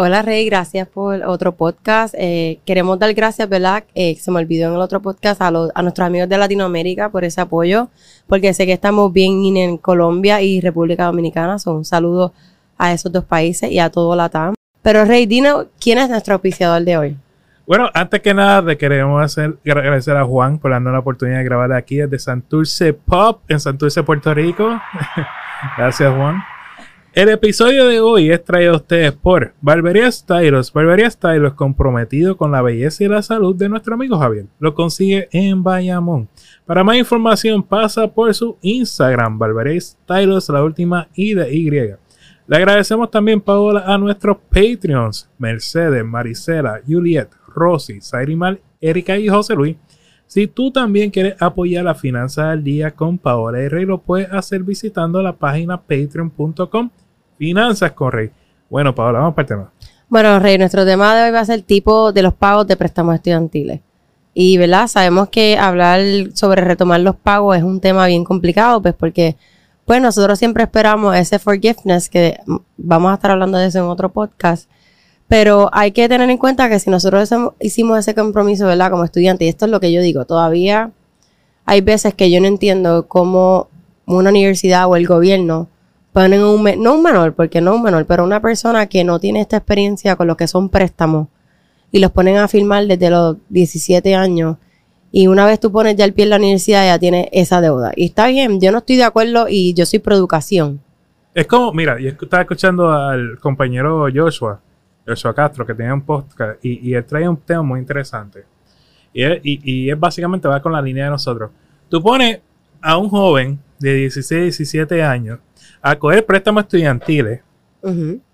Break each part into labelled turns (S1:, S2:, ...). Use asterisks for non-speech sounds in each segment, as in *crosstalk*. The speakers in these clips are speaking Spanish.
S1: Hola Rey, gracias por otro podcast. Eh, queremos dar gracias, ¿verdad? Eh, se me olvidó en el otro podcast a, a, nuestros amigos de Latinoamérica por ese apoyo, porque sé que estamos bien en Colombia y República Dominicana. Son un saludo a esos dos países y a todo Latam. Pero Rey, dinos, ¿quién es nuestro auspiciador de hoy?
S2: Bueno, antes que nada, le queremos hacer, agradecer a Juan por darnos la oportunidad de grabar aquí desde Santurce Pop en Santurce, Puerto Rico. *laughs* gracias, Juan. El episodio de hoy es traído a ustedes por Barbería Stylos. Barbería Stylos comprometido con la belleza y la salud de nuestro amigo Javier. Lo consigue en Bayamón. Para más información pasa por su Instagram, Barbería Stylos, la última I de Y. Le agradecemos también, Paola, a nuestros Patreons, Mercedes, Marisela, Juliet, Rosy, Sairimal, Erika y José Luis. Si tú también quieres apoyar la finanza del día con Paola y Rey, lo puedes hacer visitando la página patreon.com Finanzas con. Bueno, Paola, vamos para el tema.
S1: Bueno, Rey, nuestro tema de hoy va a ser el tipo de los pagos de préstamos estudiantiles. Y, ¿verdad? Sabemos que hablar sobre retomar los pagos es un tema bien complicado, pues porque, pues nosotros siempre esperamos ese forgiveness, que vamos a estar hablando de eso en otro podcast. Pero hay que tener en cuenta que si nosotros hicimos ese compromiso, ¿verdad? Como estudiante, y esto es lo que yo digo, todavía hay veces que yo no entiendo cómo una universidad o el gobierno ponen un, no un menor, porque no un menor, pero una persona que no tiene esta experiencia con lo que son préstamos y los ponen a firmar desde los 17 años y una vez tú pones ya el pie en la universidad ya tiene esa deuda. Y está bien, yo no estoy de acuerdo y yo soy pro educación.
S2: Es como, mira, yo estaba escuchando al compañero Joshua, Joshua Castro, que tenía un podcast y, él trae un tema muy interesante. Y, y, es básicamente va con la línea de nosotros. Tú pones a un joven de 16, 17 años a coger préstamos estudiantiles,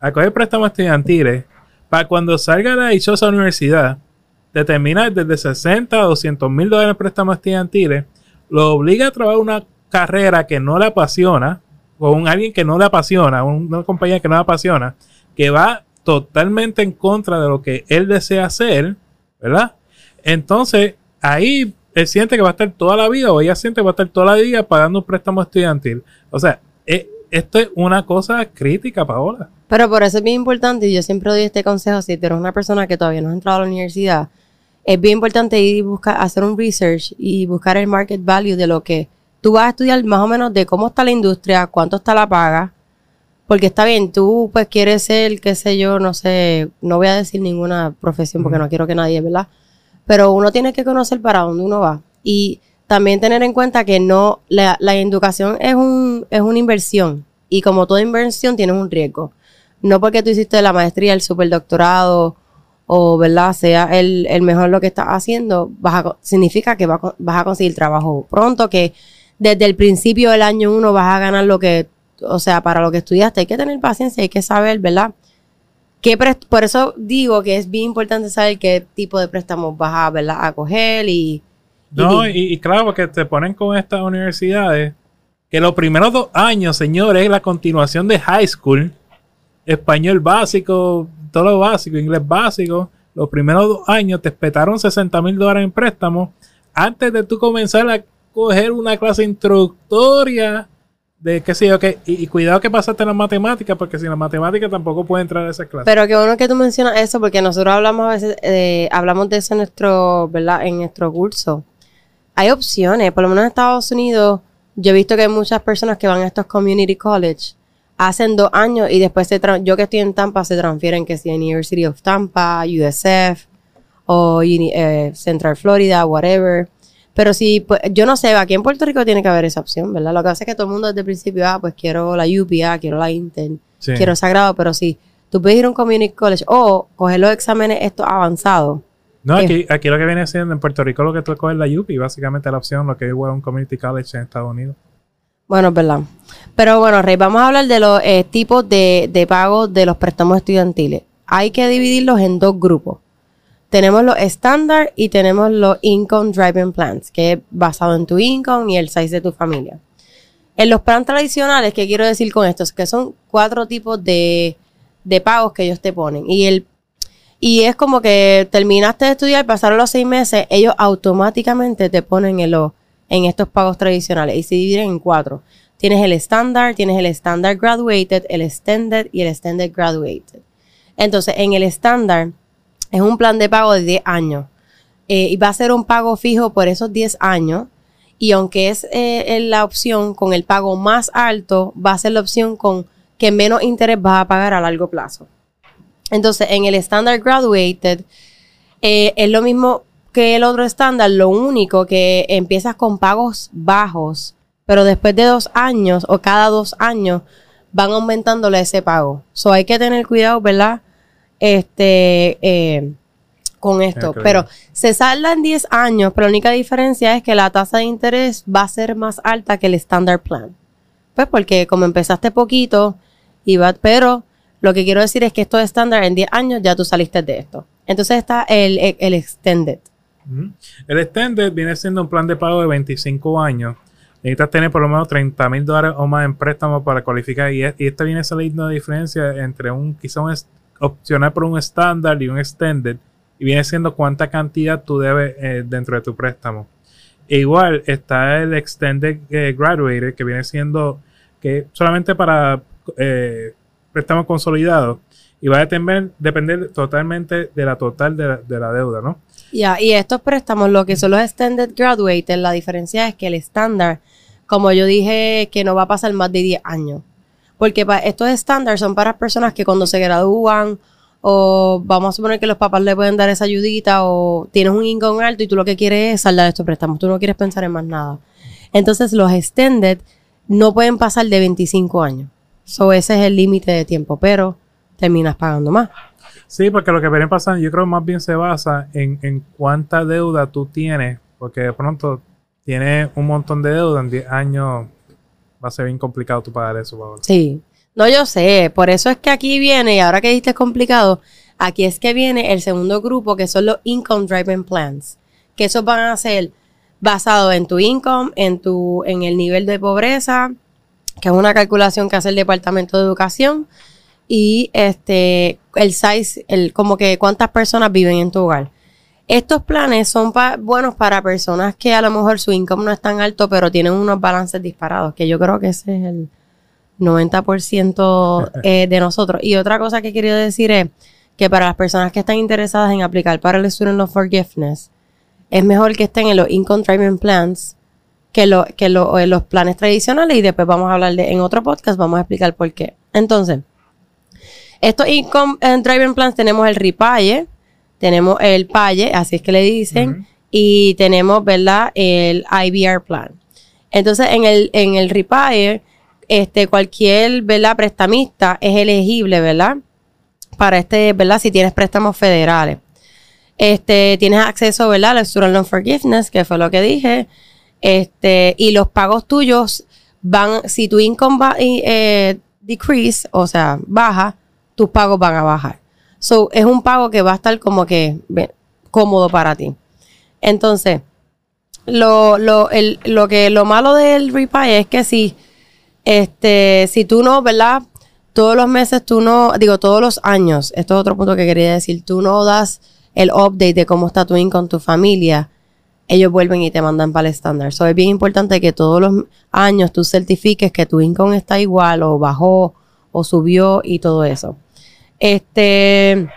S2: a coger préstamos estudiantiles, para cuando salga de la dichosa universidad, determinar desde 60 a 200 mil dólares en préstamos estudiantiles, lo obliga a trabajar una carrera que no le apasiona, o un alguien que no le apasiona, una compañía que no le apasiona, que va totalmente en contra de lo que él desea hacer, ¿verdad? Entonces, ahí él siente que va a estar toda la vida, o ella siente que va a estar toda la vida pagando un préstamo estudiantil. O sea, es, esto es una cosa crítica, Paola.
S1: Pero por eso es bien importante, y yo siempre doy este consejo, si tú eres una persona que todavía no has entrado a la universidad, es bien importante ir y buscar, hacer un research y buscar el market value de lo que tú vas a estudiar más o menos de cómo está la industria, cuánto está la paga, porque está bien, tú pues quieres ser, qué sé yo, no sé, no voy a decir ninguna profesión porque no quiero que nadie, ¿verdad? Pero uno tiene que conocer para dónde uno va. Y también tener en cuenta que no, la, educación es, un, es una inversión y como toda inversión tienes un riesgo. No porque tú hiciste la maestría, el superdoctorado o, ¿verdad?, sea el, mejor lo que estás haciendo, vas significa que vas a conseguir trabajo pronto, que desde el principio del año uno vas a ganar lo que, o sea, para lo que estudiaste. Hay que tener paciencia, hay que saber, ¿verdad? ¿Qué por eso digo que es bien importante saber qué tipo de préstamos vas a, ¿verdad? a coger y
S2: no, y, claro, porque te ponen con estas universidades que los primeros dos años, señores, es la continuación de high school, español básico, todo lo básico, inglés básico. Los primeros dos años te espetaron 60 mil dólares en préstamo antes de tú comenzar a coger una clase introductoria de qué sé yo, que, y, cuidado que pasaste en la matemática, porque sin la matemática tampoco puede entrar a esa clase.
S1: Pero qué bueno que tú mencionas eso, porque nosotros hablamos a veces, eh, hablamos de eso en nuestro, ¿verdad? En nuestro curso hay opciones. Por lo menos en Estados Unidos, yo he visto que hay muchas personas que van a estos community college, hacen dos años y después se yo que estoy en Tampa se transfieren que si University of Tampa, USF o eh, Central Florida, whatever. Pero si, pues, yo no sé, aquí en Puerto Rico tiene que haber esa opción, ¿verdad? Lo que hace es que todo el mundo desde el principio, ah, pues quiero la UPA, quiero la Intel, quiero Sagrado, pero si tú puedes ir a un community college o coger los exámenes estos avanzados,
S2: no, aquí, aquí lo que viene siendo en Puerto Rico lo que tú es la UPI, básicamente la opción, lo que es un community college en Estados Unidos.
S1: Bueno, es verdad. Pero bueno, Rey, vamos a hablar de los eh, tipos de, de pago de los préstamos estudiantiles. Hay que dividirlos en dos grupos. Tenemos los estándar y tenemos los income driving plans, que es basado en tu income y el size de tu familia. En los planes tradicionales, ¿qué quiero decir con esto? Es que son cuatro tipos de, de pagos que ellos te ponen. Y el y es como que terminaste de estudiar, pasaron los seis meses, ellos automáticamente te ponen en, en estos pagos tradicionales y se dividen en cuatro. Tienes el estándar, tienes el estándar graduated, el extended y el extended graduated. Entonces, en el estándar es un plan de pago de 10 años eh, y va a ser un pago fijo por esos 10 años. Y aunque es eh, la opción con el pago más alto, va a ser la opción con que menos interés vas a pagar a largo plazo. Entonces, en el Standard Graduated eh, es lo mismo que el otro estándar, lo único que empiezas con pagos bajos, pero después de dos años o cada dos años van aumentándole ese pago. So hay que tener cuidado, ¿verdad? Este, eh, con esto. Pero se salda en 10 años, pero la única diferencia es que la tasa de interés va a ser más alta que el Standard Plan. Pues porque como empezaste poquito, iba, pero lo que quiero decir es que esto es estándar en 10 años, ya tú saliste de esto. Entonces está el, Extended.
S2: El Extended viene siendo un plan de pago de 25 años. Necesitas tener por lo menos 30 mil dólares o más en préstamo para cualificar. Y, y esta viene saliendo la diferencia entre un, quizá un opcional por un estándar y un extended. Y viene siendo cuánta cantidad tú debes eh, dentro de tu préstamo. E igual está el extended eh, graduated que viene siendo que solamente para eh, préstamos consolidados y va a depender, depender totalmente de la total de la, deuda, ¿no?
S1: Ya, y estos préstamos, lo que son los Extended Graduated, la diferencia es que el estándar, como yo dije, que no va a pasar más de 10 años. Porque estos estándares son para personas que cuando se gradúan o vamos a suponer que los papás le pueden dar esa ayudita o tienes un income alto y tú lo que quieres es saldar estos préstamos, tú no quieres pensar en más nada. Entonces los extended no pueden pasar de 25 años. So, ese es el límite de tiempo, pero terminas pagando más.
S2: Sí, porque lo que viene pasando, yo creo más bien se basa en, en cuánta deuda tú tienes, porque de pronto tienes un montón de deuda en 10 años, va a ser bien complicado tú pagar eso. Pablo.
S1: Sí, no, yo sé, por eso es que aquí viene, y ahora que dijiste complicado, aquí es que viene el segundo grupo, que son los Income Driving Plans, que esos van a ser basados en tu income, en, tu, en el nivel de pobreza, que es una calculación que hace el Departamento de Educación, y este el size, el como que cuántas personas viven en tu hogar. Estos planes son buenos para personas que a lo mejor su income no es tan alto, pero tienen unos balances disparados, que yo creo que ese es el 90% *laughs* eh, de nosotros. Y otra cosa que quería decir es que para las personas que están interesadas en aplicar para el Student Loan Forgiveness, es mejor que estén en los Income Driving Plans que, lo, que lo, eh, los planes tradicionales y después vamos a hablar de, en otro podcast, vamos a explicar por qué. Entonces, estos income driving plans tenemos el RIPAYE, tenemos el PAYE, así es que le dicen, y tenemos, ¿verdad? El IBR plan. Entonces, en el, en el RIPAYE, este, cualquier, ¿verdad? Prestamista es elegible, ¿verdad? Para este, ¿verdad? Si tienes préstamos federales. Este, tienes acceso, ¿verdad? Al Student Loan Forgiveness, que fue lo que dije. Este, y los pagos tuyos van, si tu income va eh, decrease, o sea, baja, tus pagos van a bajar. So, es un pago que va a estar como que cómodo para ti. Entonces, lo, lo, el, lo que lo malo del repay es que si, este, si tú no, ¿verdad? Todos los meses tú no, digo, todos los años, esto es otro punto que quería decir, tú no das el update de cómo está tu income, tu familia, ellos vuelven y te mandan para el estándar. So, es bien importante que todos los años tú certifiques que tu income está igual o bajó o subió y todo eso. Este.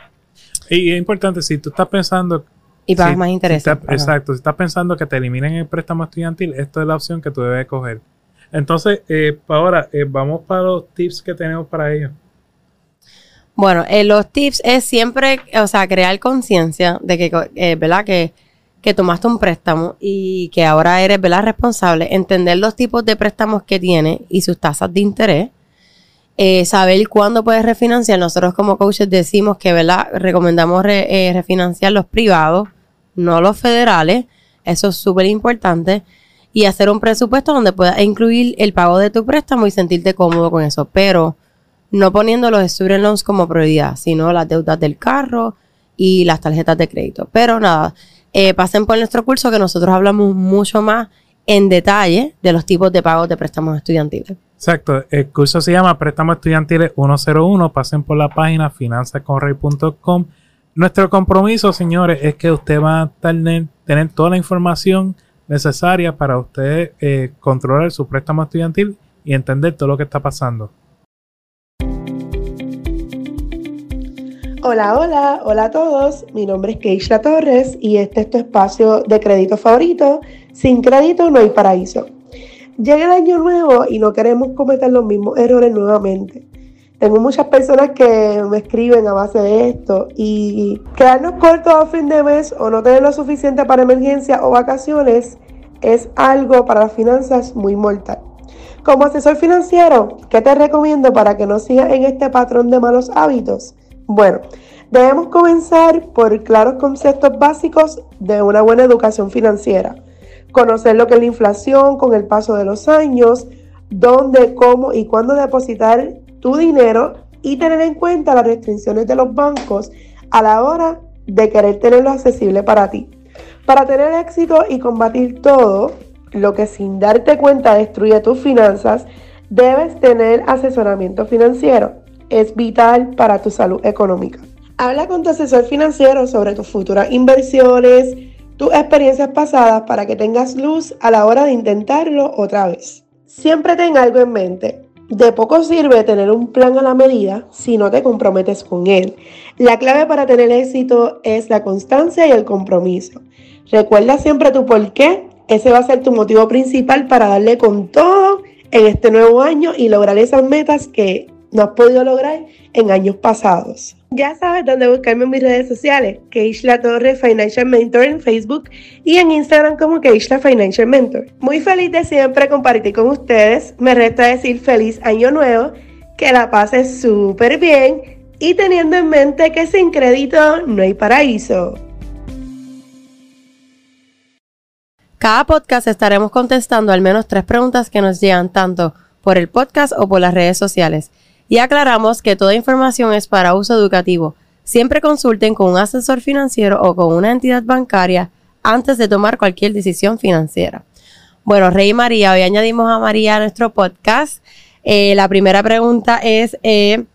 S2: Y es importante, si tú estás pensando.
S1: Y pagas más interés.
S2: exacto, si estás pensando que te eliminen el préstamo estudiantil, esto es la opción que tú debes coger. Entonces, eh, ahora, eh, vamos para los tips que tenemos para ellos.
S1: Bueno, eh, los tips es siempre, o sea, crear conciencia de que, eh, ¿verdad? Que que tomaste un préstamo y que ahora eres ¿verdad? responsable, entender los tipos de préstamos que tiene y sus tasas de interés, eh, saber cuándo puedes refinanciar. Nosotros como coaches decimos que ¿verdad? recomendamos eh, refinanciar los privados, no los federales, eso es súper importante, y hacer un presupuesto donde puedas incluir el pago de tu préstamo y sentirte cómodo con eso, pero no poniendo los student loans como prioridad, sino las deudas del carro, y las tarjetas de crédito. Pero nada, eh, pasen por nuestro curso que nosotros hablamos mucho más en detalle de los tipos de pagos de préstamos estudiantiles.
S2: Exacto, el curso se llama Préstamos Estudiantiles 101, pasen por la página finanzasconrey.com. Nuestro compromiso, señores, es que usted va a tener, tener toda la información necesaria para usted eh, controlar su préstamo estudiantil y entender todo lo que está pasando.
S3: Hola, hola, hola a todos. Mi nombre es Keisha Torres y este es tu espacio de crédito favorito. Sin crédito no hay paraíso. Llega el año nuevo y no queremos cometer los mismos errores nuevamente. Tengo muchas personas que me escriben a base de esto y quedarnos cortos a fin de mes o no tener lo suficiente para emergencia o vacaciones es algo para las finanzas muy mortal. Como asesor financiero, ¿qué te recomiendo para que no sigas en este patrón de malos hábitos? Bueno, debemos comenzar por claros conceptos básicos de una buena educación financiera. Conocer lo que es la inflación con el paso de los años, dónde, cómo y cuándo depositar tu dinero y tener en cuenta las restricciones de los bancos a la hora de querer tenerlo accesible para ti. Para tener éxito y combatir todo lo que sin darte cuenta destruye tus finanzas, debes tener asesoramiento financiero es vital para tu salud económica. Habla con tu asesor financiero sobre tus futuras inversiones, tus experiencias pasadas para que tengas luz a la hora de intentarlo otra vez. Siempre ten algo en mente. De poco sirve tener un plan a la medida si no te comprometes con él. La clave para tener éxito es la constancia y el compromiso. Recuerda siempre tu por qué. Ese va a ser tu motivo principal para darle con todo en este nuevo año y lograr esas metas que no has podido lograr en años pasados. Ya sabes dónde buscarme en mis redes sociales, Keishla Torre Financial Mentor en Facebook y en Instagram como Keishla Financial Mentor. Muy feliz de siempre compartir con ustedes. Me resta decir feliz año nuevo, que la pases súper bien y teniendo en mente que sin crédito no hay paraíso.
S1: Cada podcast estaremos contestando al menos tres preguntas que nos llegan tanto por el podcast o por las redes sociales. Y aclaramos que toda información es para uso educativo. Siempre consulten con un asesor financiero o con una entidad bancaria antes de tomar cualquier decisión financiera. Bueno, Rey María, hoy añadimos a María a nuestro podcast. Eh, la primera pregunta es eh,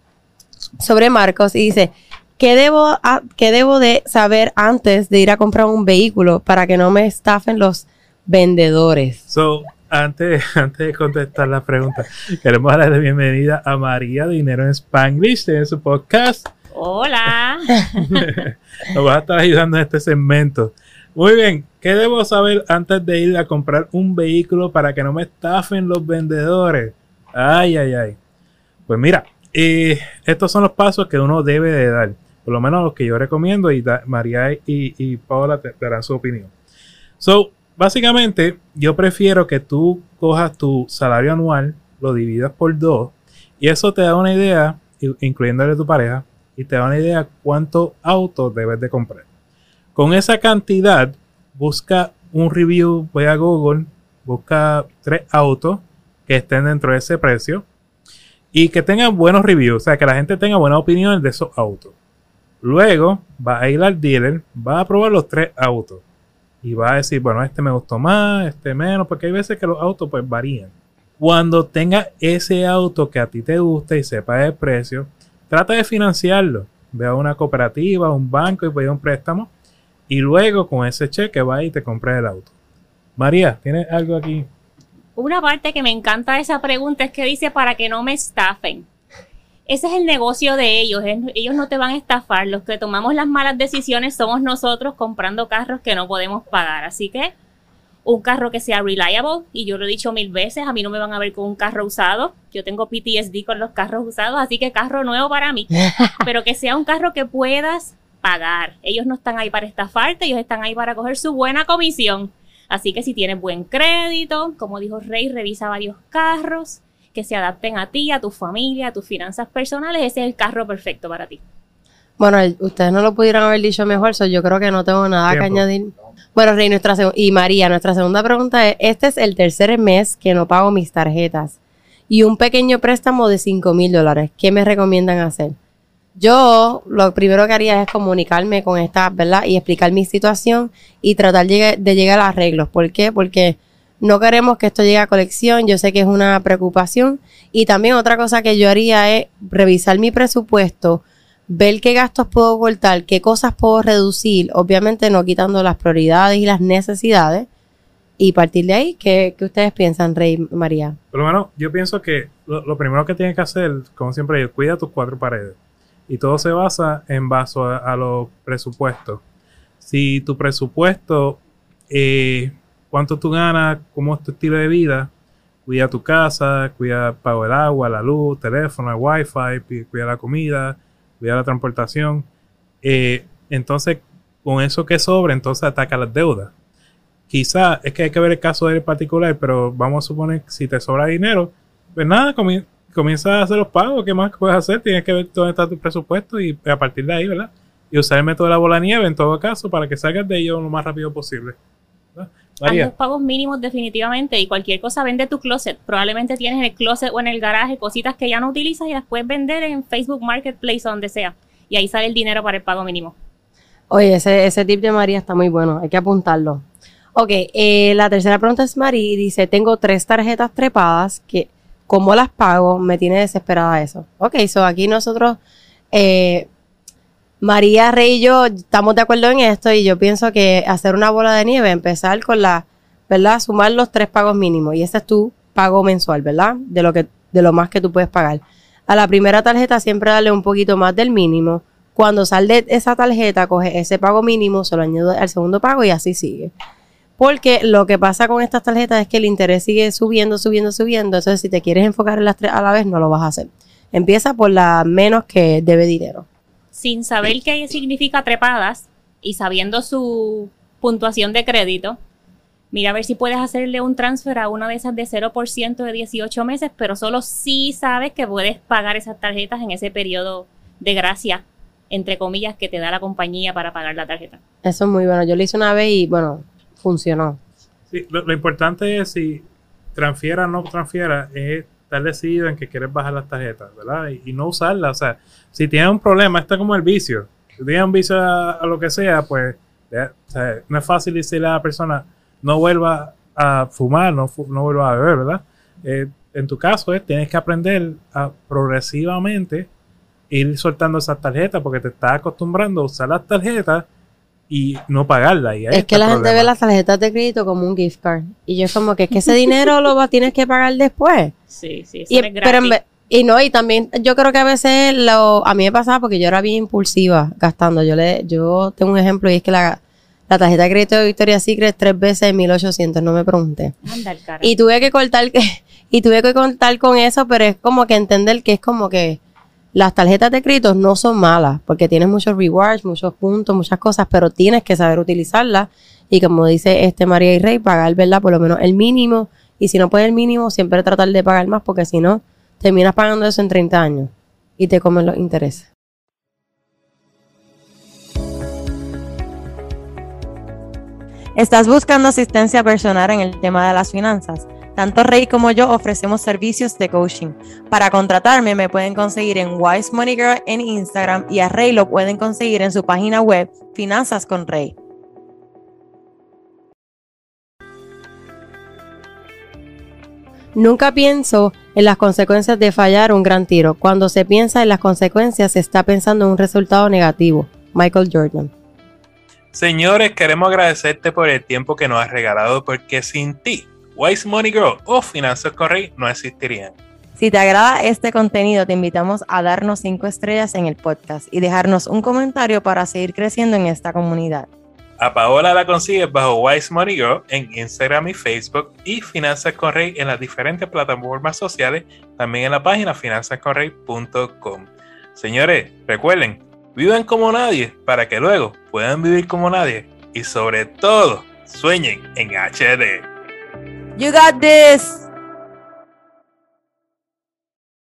S1: sobre Marcos y dice, ¿qué debo, ¿qué debo de saber antes de ir a comprar un vehículo para que no me estafen los vendedores?
S2: So, antes, *laughs* antes de contestar la pregunta, queremos darle la bienvenida a María Dinero en Spanglish en su podcast.
S4: Hola. *laughs*
S2: Nos va a estar ayudando en este segmento. Muy bien, ¿qué debo saber antes de ir a comprar un vehículo para que no me estafen los vendedores? Ay, ay, ay. Pues mira, eh, estos son los pasos que uno debe de dar. Por lo menos los que yo recomiendo y María y, y Paola te darán su opinión. So, básicamente, yo prefiero que tú cojas tu salario anual, lo dividas por dos, y eso te da una idea, incluyéndole a tu pareja, y te da una idea cuánto auto debes de comprar. Con esa cantidad, busca un review, voy a Google, busca tres autos que estén dentro de ese precio y que tengan buenos reviews, o sea, que la gente tenga buenas opiniones de esos autos. Luego va a ir al dealer, va a probar los tres autos y va a decir, bueno, este me gustó más, este menos, porque hay veces que los autos pues varían. Cuando tenga ese auto que a ti te gusta y sepa el precio, trata de financiarlo. Ve a una cooperativa, un banco y pide un préstamo. Y luego con ese cheque va y te compras el auto. María, ¿tienes algo aquí?
S4: Una parte que me encanta de esa pregunta es que dice para que no me estafen ese es el negocio de ellos. Ellos no te van a estafar. Los que tomamos las malas decisiones somos nosotros comprando carros que no podemos pagar. Así que un carro que sea reliable, y yo lo he dicho mil veces, a mí no me van a ver con un carro usado. Yo tengo PTSD con los carros usados, así que carro nuevo para mí. *laughs* Pero que sea un carro que puedas pagar. Ellos no están ahí para estafarte, ellos están ahí para coger su buena comisión. Así que si tienes buen crédito, como dijo Rey, revisa varios carros que se adapten a ti, a tu familia, a tus finanzas personales, ese es el carro perfecto para ti.
S1: Bueno, ustedes no lo pudieran haber dicho mejor, yo creo que no tengo nada que añadir. Bueno, Rey, nuestra y María, nuestra segunda pregunta es, este es el tercer mes que no pago mis tarjetas y un pequeño préstamo de 5 mil dólares. ¿Qué me recomiendan hacer? Yo lo primero que haría es comunicarme con esta, ¿verdad? Y explicar mi situación y tratar de, de llegar a arreglos. ¿Por qué? Porque no queremos que esto llegue a colección. Yo sé que es una preocupación. Y también otra cosa que yo haría es revisar mi presupuesto, ver qué gastos puedo cortar, qué cosas puedo reducir, obviamente no quitando las prioridades y las necesidades. Y partir de ahí, ¿qué, qué ustedes piensan, Rey María?
S2: Por lo menos, yo pienso que lo, lo primero que tienes que hacer, como siempre, es cuida tus cuatro paredes. Y todo se basa en base a, a los presupuestos. Si tu presupuesto, eh, cuánto tú ganas, cómo es tu estilo de vida, cuida tu casa, cuida pago el agua, la luz, teléfono, el wifi, cuida la comida, cuida la transportación. Eh, entonces, con eso que sobra, entonces ataca las deudas. Quizá es que hay que ver el caso de él particular, pero vamos a suponer que si te sobra dinero, pues nada, comi- comienza a hacer los pagos. ¿Qué más puedes hacer? Tienes que ver dónde está tu presupuesto y a partir de ahí, ¿verdad? Y usar el método de la bola de nieve en todo caso para que salgas de ello lo más rápido posible. ¿Verdad?
S4: Haz
S2: María.
S4: los pagos mínimos definitivamente y cualquier cosa vende tu closet. Probablemente tienes en el closet o en el garaje cositas que ya no utilizas y las puedes vender en Facebook Marketplace o donde sea. Y ahí sale el dinero para el pago mínimo.
S1: Oye, ese, ese tip de María está muy bueno, hay que apuntarlo. Ok, eh, la tercera pregunta es María y dice, tengo tres tarjetas trepadas que, ¿cómo las pago? Me tiene desesperada eso. Ok, so aquí nosotros, eh, María, Rey y yo estamos de acuerdo en esto y yo pienso que hacer una bola de nieve, empezar con la, ¿verdad? Sumar los tres pagos mínimos y ese es tu pago mensual, ¿verdad? De lo que, de lo más que tú puedes pagar. A la primera tarjeta siempre darle un poquito más del mínimo. Cuando sale esa tarjeta, coge ese pago mínimo, se lo añade al segundo pago y así sigue. Porque lo que pasa con estas tarjetas es que el interés sigue subiendo, subiendo, subiendo. Entonces, si te quieres enfocar en las tres a la vez, no lo vas a hacer. Empieza por la menos que debe dinero.
S4: Sin saber qué significa trepadas y sabiendo su puntuación de crédito, mira a ver si puedes hacerle un transfer a una de esas de 0% de 18 meses, pero solo si sabes que puedes pagar esas tarjetas en ese periodo de gracia, entre comillas, que te da la compañía para pagar la tarjeta.
S1: Eso es muy bueno. Yo lo hice una vez y, bueno, funcionó.
S2: Sí, lo, lo importante es si transfiera o no transfiera, es estar decidido en que quieres bajar las tarjetas, ¿verdad? Y, no usarlas. O sea, si tienes un problema, esto es como el vicio. Si un vicio a, lo que sea, pues no es fácil decirle a la persona, no vuelva a fumar, no, no vuelva a beber, ¿verdad? Eh, en tu caso, es, tienes que aprender a progresivamente ir soltando esas tarjetas porque te estás acostumbrando a usar las tarjetas y no pagarlas. Y ahí
S1: Es que la gente ve las tarjetas de crédito como un gift card. Y yo es como que, es que ese dinero lo va, tienes que pagar después.
S4: Sí, sí, eso
S1: Y,
S4: no es
S1: pero en
S4: gratis.
S1: y no, y también yo creo que a veces lo, a mí me pasaba porque yo era bien impulsiva gastando. Yo le, yo tengo un ejemplo y es que la, la tarjeta de crédito de Victoria's Secret tres veces 1800, no me pregunté.
S4: Anda el cara.
S1: Y tuve que cortar, y tuve que contar con eso, pero es como que entender que es como que las tarjetas de crédito no son malas, porque tienes muchos rewards, muchos puntos, muchas cosas, pero tienes que saber utilizarlas. Y como dice este María y Rey, pagar, ¿verdad? Por lo menos el mínimo. Y si no puedes el mínimo, siempre tratar de pagar más, porque si no, terminas pagando eso en 30 años y te comen los intereses.
S5: ¿Estás buscando asistencia personal en el tema de las finanzas? Tanto Rey como yo ofrecemos servicios de coaching. Para contratarme me pueden conseguir en Wise Money Girl en Instagram y a Rey lo pueden conseguir en su página web Finanzas con Rey.
S1: Nunca pienso en las consecuencias de fallar un gran tiro. Cuando se piensa en las consecuencias, se está pensando en un resultado negativo. Michael Jordan.
S6: Señores, queremos agradecerte por el tiempo que nos has regalado porque sin ti, Wise Money Girl o Finanzas con Rey no existirían.
S5: Si te agrada este contenido, te invitamos a darnos 5 estrellas en el podcast y dejarnos un comentario para seguir creciendo en esta comunidad.
S6: A Paola la consigues bajo Wise Money Girl en Instagram y Facebook y Finanzas con Rey en las diferentes plataformas sociales, también en la página finanzasconrey.com. Señores, recuerden, vivan como nadie para que luego puedan vivir como nadie y sobre todo sueñen en HD.
S5: You got this!